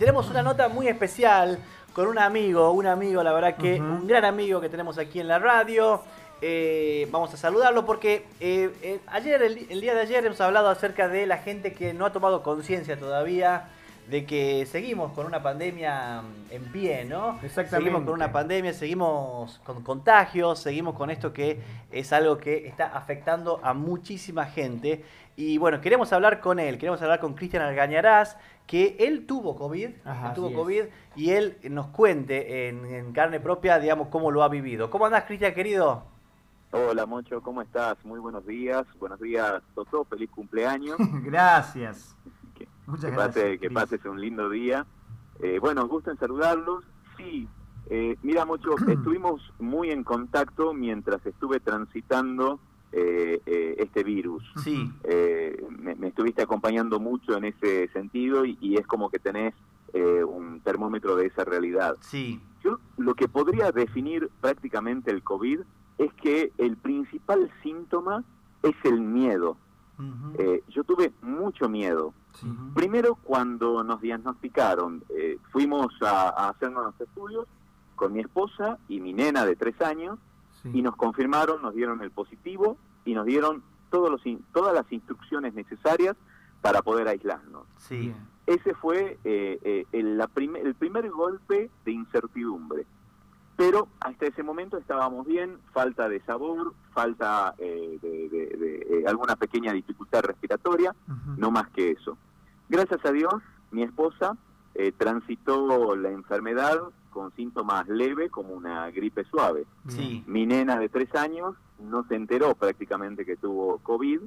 tenemos una nota muy especial con un amigo, un amigo, la verdad que un gran amigo que tenemos aquí en la radio. Eh, vamos a saludarlo porque eh, eh, ayer, el, día de ayer, hemos hablado acerca de la gente que no ha tomado conciencia todavía de que seguimos con una pandemia en pie, ¿no? Exactamente. Seguimos con una pandemia, seguimos con contagios, seguimos con esto que es algo que está afectando a muchísima gente. Y bueno, queremos hablar con él, queremos hablar con Cristian Algañarás, que él tuvo COVID, tuvo COVID y él nos cuente en, carne propia, digamos, cómo lo ha vivido. ¿Cómo andás, Cristian, querido? Hola, Mocho, ¿cómo estás? Muy buenos días. Buenos días, Toto. Feliz cumpleaños. Gracias. Muchas que gracias. Pase, que pases un lindo día. Eh, bueno, gusto en saludarlos. Sí, eh, mira, mucho, estuvimos muy en contacto mientras estuve transitando eh, eh, este virus. Sí. Me, estuviste acompañando mucho en ese sentido y, es como que tenés un termómetro de esa realidad. Sí. Yo lo que podría definir prácticamente el COVID es que el principal síntoma es el miedo. Yo tuve mucho miedo. Primero, cuando nos diagnosticaron, eh, fuimos a, hacernos los estudios con mi esposa y mi nena de tres años y nos confirmaron, nos dieron el positivo y nos dieron todos los, todas las instrucciones necesarias para poder aislarnos. Sí. Ese fue eh, eh, el, el primer golpe de incertidumbre. Pero hasta ese momento estábamos bien, falta de sabor, falta de, de, alguna pequeña dificultad respiratoria, no más que eso. Gracias a Dios, mi esposa eh, transitó la enfermedad con síntomas leves como una gripe suave. Mi nena de tres años no se enteró prácticamente que tuvo COVID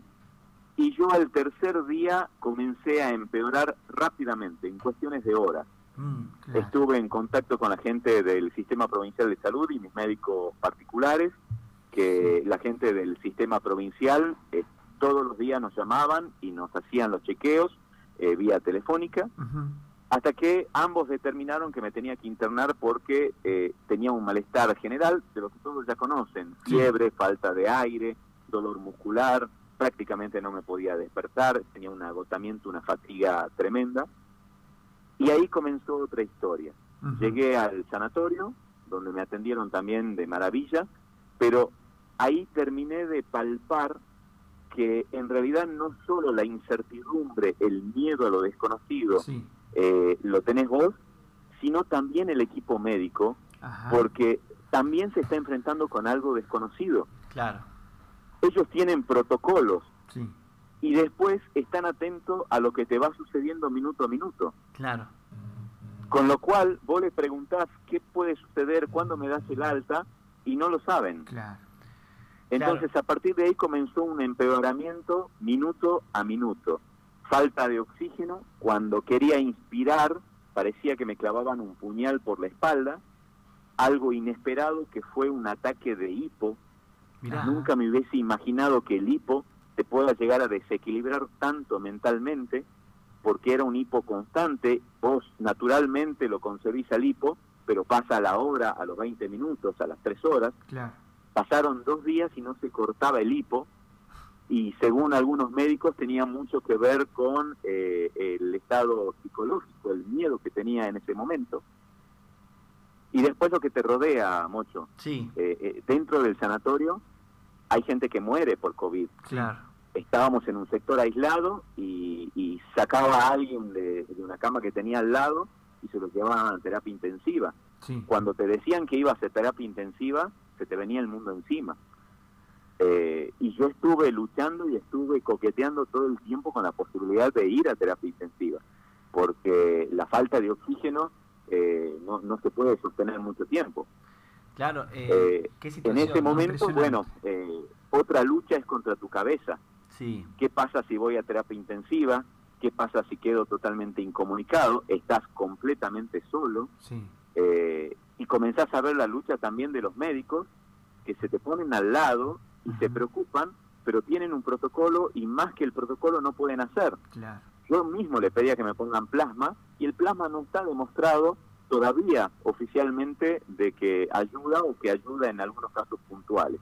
y yo al tercer día comencé a empeorar rápidamente, en cuestiones de horas. Mm, Estuve en contacto con la gente del Sistema Provincial de Salud y mis médicos particulares, que la gente del Sistema Provincial eh, todos los días nos llamaban y nos hacían los chequeos eh, vía telefónica, hasta que ambos determinaron que me tenía que internar porque eh, tenía un malestar general, de lo que todos ya conocen, fiebre, falta de aire, dolor muscular, prácticamente no me podía despertar, tenía un agotamiento, una fatiga tremenda. Y ahí comenzó otra historia. Llegué al sanatorio, donde me atendieron también de maravilla, pero ahí terminé de palpar que en realidad no solo la incertidumbre, el miedo a lo desconocido, eh, lo tenés vos, sino también el equipo médico, porque también se está enfrentando con algo desconocido. Claro. Ellos tienen protocolos y después están atentos a lo que te va sucediendo minuto a minuto. Claro. Con lo cual vos le preguntás qué puede suceder, cuándo me das el alta y no lo saben. Claro. Entonces, a partir de ahí comenzó un empeoramiento minuto a minuto. Falta de oxígeno, cuando quería inspirar, parecía que me clavaban un puñal por la espalda. Algo inesperado que fue un ataque de hipo. Nunca me hubiese imaginado que el hipo te pueda llegar a desequilibrar tanto mentalmente, porque era un hipo constante. Vos naturalmente lo concebís al hipo, pero pasa a la hora, a los 20 minutos, a las 3 horas. Claro Pasaron dos días y no se cortaba el hipo y según algunos médicos tenía mucho que ver con eh, el estado psicológico, el miedo que tenía en ese momento. Y después lo que te rodea, Mocho. Sí. Eh, eh, dentro del sanatorio hay gente que muere por COVID. Claro. Estábamos en un sector aislado y, sacaba a alguien de, de, una cama que tenía al lado y se lo llevaban a terapia intensiva. Sí. Cuando te decían que ibas a terapia intensiva, se te venía el mundo encima. Eh, y yo estuve luchando y estuve coqueteando todo el tiempo con la posibilidad de ir a terapia intensiva, porque la falta de oxígeno eh, no, no se puede sostener mucho tiempo. Claro, eh, en ese momento, bueno, otra lucha es contra tu cabeza. Sí. ¿Qué pasa si voy a terapia intensiva? ¿Qué pasa si quedo totalmente incomunicado? Estás completamente solo. Sí y comenzás a ver la lucha también de los médicos que se te ponen al lado y se preocupan, pero tienen un protocolo y más que el protocolo no pueden hacer. Yo mismo le pedía que me pongan plasma y el plasma no está demostrado todavía oficialmente de que ayuda o que ayuda en algunos casos puntuales.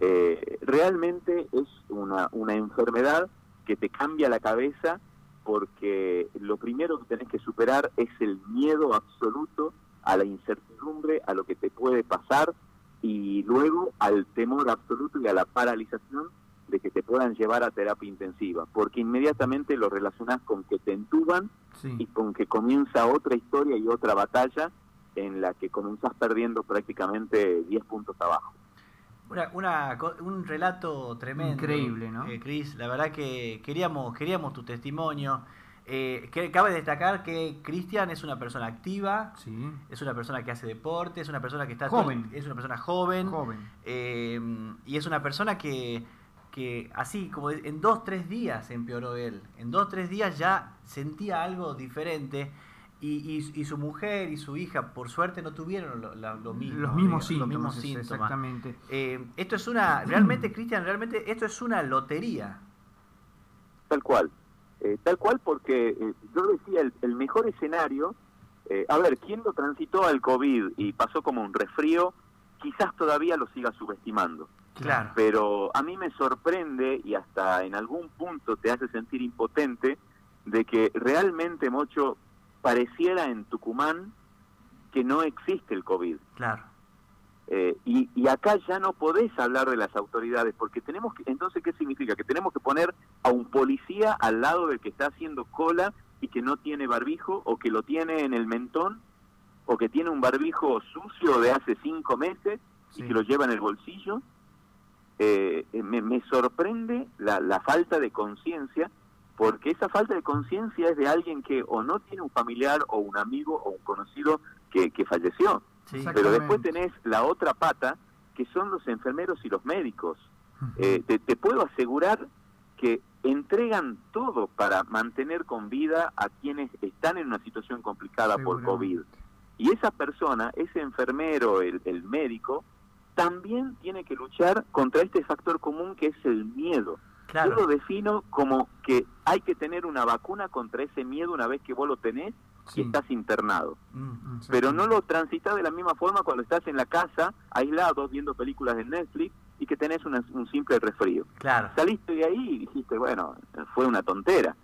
Eh, realmente es una, una enfermedad que te cambia la cabeza porque lo primero que tenés que superar es el miedo absoluto a la incertidumbre, a lo que te puede pasar y luego al temor absoluto y a la paralización de que te puedan llevar a terapia intensiva, porque inmediatamente lo relacionás con que te entuban y con que comienza otra historia y otra batalla en la que comenzás perdiendo prácticamente 10 puntos abajo. Una, un relato tremendo. Increíble, ¿no? Eh, Cris, la verdad que queríamos, queríamos tu testimonio. Eh, que cabe destacar que Cristian es una persona activa, sí. es una persona que hace deporte, es una persona que está joven, es una persona joven, joven. Eh, y es una persona que, que así como en dos tres días empeoró él, en dos tres días ya sentía algo diferente y, y, su mujer y su hija, por suerte, no tuvieron lo, mismo, los mismos síntomas. Los mismos síntomas. Exactamente. Eh, esto es una, realmente, Cristian, realmente esto es una lotería. Tal cual. Eh, tal cual porque eh, yo decía, el, el mejor escenario, a ver, quien lo transitó al COVID y pasó como un resfrío, quizás todavía lo siga subestimando. Claro. Pero a mí me sorprende y hasta en algún punto te hace sentir impotente de que realmente, Mocho, pareciera en Tucumán que no existe el COVID. Claro. Eh, y, y, acá ya no podés hablar de las autoridades, porque tenemos que, entonces, ¿qué significa? Que tenemos que poner a un policía al lado del que está haciendo cola y que no tiene barbijo, o que lo tiene en el mentón, o que tiene un barbijo sucio de hace cinco meses y que lo lleva en el bolsillo. Eh, me, me, sorprende la, la falta de conciencia porque esa falta de conciencia es de alguien que o no tiene un familiar o un amigo o un conocido que, falleció. Pero después tenés la otra pata, que son los enfermeros y los médicos. Eh, te, puedo asegurar que entregan todo para mantener con vida a quienes están en una situación complicada por COVID. Y esa persona, ese enfermero, el, el médico, también tiene que luchar contra este factor común que es el miedo. Yo lo defino como que hay que tener una vacuna contra ese miedo una vez que vos lo tenés y estás internado. Mm, Pero no lo transitas de la misma forma cuando estás en la casa, aislado, viendo películas de Netflix y que tenés un simple resfrío. Claro. Saliste de ahí y dijiste, bueno, fue una tontera.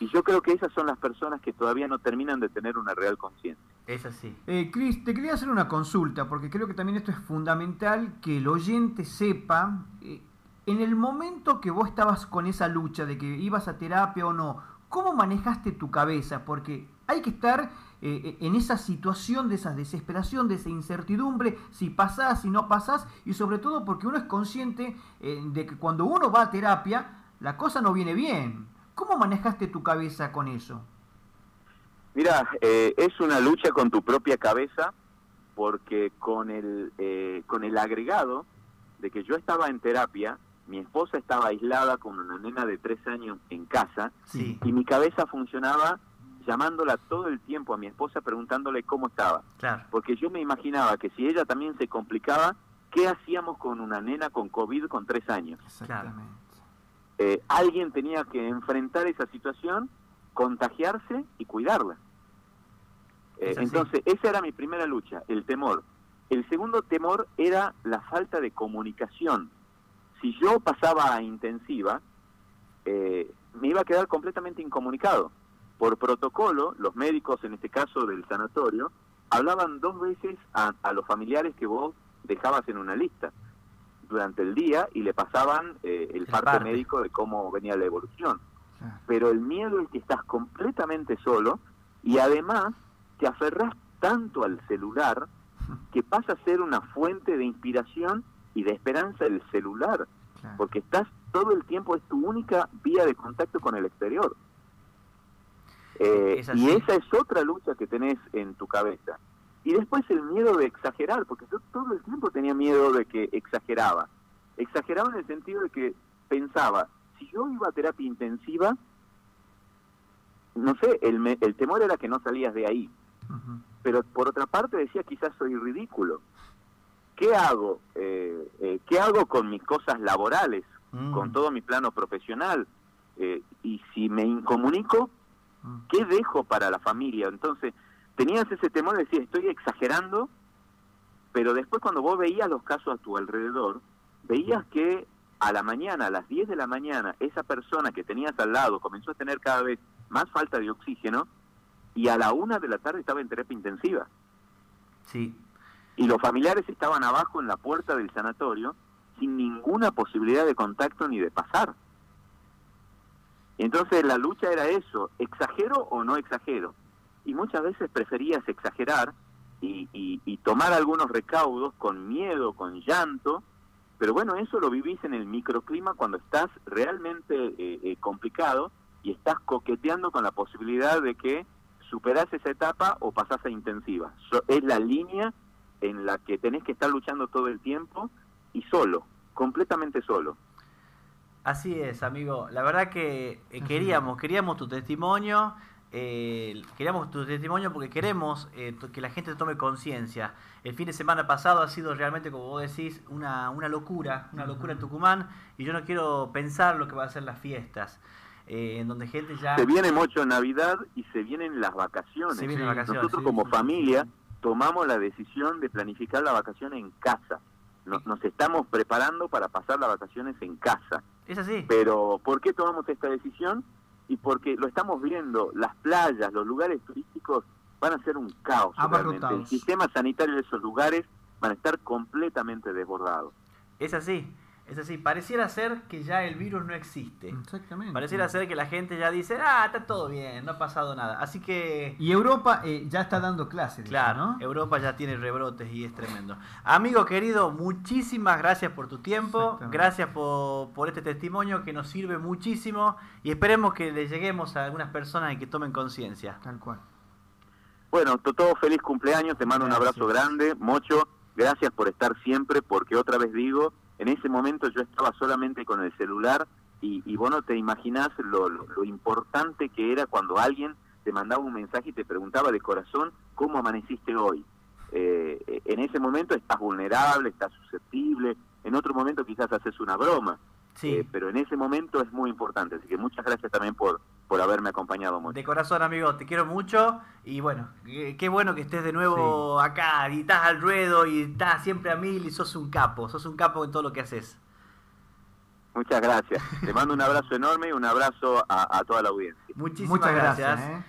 Y yo creo que esas son las personas que todavía no terminan de tener una real conciencia. Es así. Eh, Cris, te quería hacer una consulta, porque creo que también esto es fundamental que el oyente sepa. Eh, en el momento que vos estabas con esa lucha de que ibas a terapia o no, ¿cómo manejaste tu cabeza? Porque hay que estar eh, en esa situación de esa desesperación, de esa incertidumbre, si pasás, si no pasás, y sobre todo porque uno es consciente eh, de que cuando uno va a terapia, la cosa no viene bien. ¿Cómo manejaste tu cabeza con eso? Mira, eh, es una lucha con tu propia cabeza, porque con el, con el agregado de que yo estaba en terapia, mi esposa estaba aislada con una nena de tres años en casa y mi cabeza funcionaba llamándola todo el tiempo a mi esposa preguntándole cómo estaba. Porque yo me imaginaba que si ella también se complicaba, ¿qué hacíamos con una nena con COVID con tres años? Eh, alguien tenía que enfrentar esa situación, contagiarse y cuidarla. Eh, entonces, esa era mi primera lucha, el temor. El segundo temor era la falta de comunicación si yo pasaba a intensiva, eh, me iba a quedar completamente incomunicado. Por protocolo, los médicos, en este caso del sanatorio, hablaban dos veces a, los familiares que vos dejabas en una lista durante el día y le pasaban eh, el, parte, médico de cómo venía la evolución. Pero el miedo es que estás completamente solo y además te aferras tanto al celular que pasa a ser una fuente de inspiración y de esperanza el celular, porque estás todo el tiempo, es tu única vía de contacto con el exterior. Eh, y esa es otra lucha que tenés en tu cabeza. Y después el miedo de exagerar, porque yo todo el tiempo tenía miedo de que exageraba. Exageraba en el sentido de que pensaba, si yo iba a terapia intensiva, no sé, el, el temor era que no salías de ahí. Pero por otra parte decía, quizás soy ridículo. ¿qué hago? Eh, eh, ¿Qué hago con mis cosas laborales, mm. con todo mi plano profesional? Eh, y si me incomunico, mm. ¿Qué dejo para la familia? Entonces, tenías ese temor de decir, estoy exagerando, pero después cuando vos veías los casos a tu alrededor, veías que a la mañana, a las 10 de la mañana, esa persona que tenías al lado comenzó a tener cada vez más falta de oxígeno y a la una de la tarde estaba en terapia intensiva. Sí. Y los familiares estaban abajo en la puerta del sanatorio sin ninguna posibilidad de contacto ni de pasar. Entonces la lucha era eso, ¿exagero o no exagero? Y muchas veces preferías exagerar y, y, tomar algunos recaudos con miedo, con llanto, pero bueno, eso lo vivís en el microclima cuando estás realmente eh, eh, complicado y estás coqueteando con la posibilidad de que superás esa etapa o pasás a intensiva. es la línea en la que tenés que estar luchando todo el tiempo y solo, completamente solo. Así es, amigo. La verdad que eh, queríamos, queríamos tu testimonio, eh, queríamos tu testimonio porque queremos eh, que la gente tome conciencia. El fin de semana pasado ha sido realmente, como vos decís, una, una locura, una locura en Tucumán, y yo no quiero pensar lo que va a ser las fiestas. en donde gente ya... Se viene mucho Navidad y se vienen las vacaciones. Nosotros como familia tomamos la decisión de planificar la vacación en casa. Nos, estamos preparando para pasar las vacaciones en casa. Es así. Pero ¿por qué tomamos esta decisión? Y porque lo estamos viendo, las playas, los lugares turísticos van a ser un caos. Realmente. El sistema sanitario de esos lugares van a estar completamente desbordados. Es así. Es así, pareciera ser que ya el virus no existe. Exactamente. Pareciera ser que la gente ya dice, ah, está todo bien, no ha pasado nada. Así que... Y Europa eh, ya está dando clases. Claro, ¿no? Europa ya tiene rebrotes y es tremendo. Amigo querido, muchísimas gracias por tu tiempo, gracias por, por este testimonio que nos sirve muchísimo y esperemos que le lleguemos a algunas personas y que tomen conciencia. Tal cual. Bueno, todo feliz cumpleaños, te mando un abrazo grande, Mocho, gracias por estar siempre, porque otra vez digo en ese momento yo estaba solamente con el celular y, y vos no te imaginás lo, lo, importante que era cuando alguien te mandaba un mensaje y te preguntaba de corazón cómo amaneciste hoy. Eh, en ese momento estás vulnerable, estás susceptible, en otro momento quizás haces una broma, Sí. Eh, pero en ese momento es muy importante. Así que muchas gracias también por, por haberme acompañado mucho. De corazón, amigo, te quiero mucho. Y bueno, qué, bueno que estés de nuevo acá y estás al ruedo y estás siempre a mil y sos un capo. Sos un capo en todo lo que haces. Muchas gracias. Te mando un abrazo enorme y un abrazo a, toda la audiencia. Muchísimas gracias. ¿eh?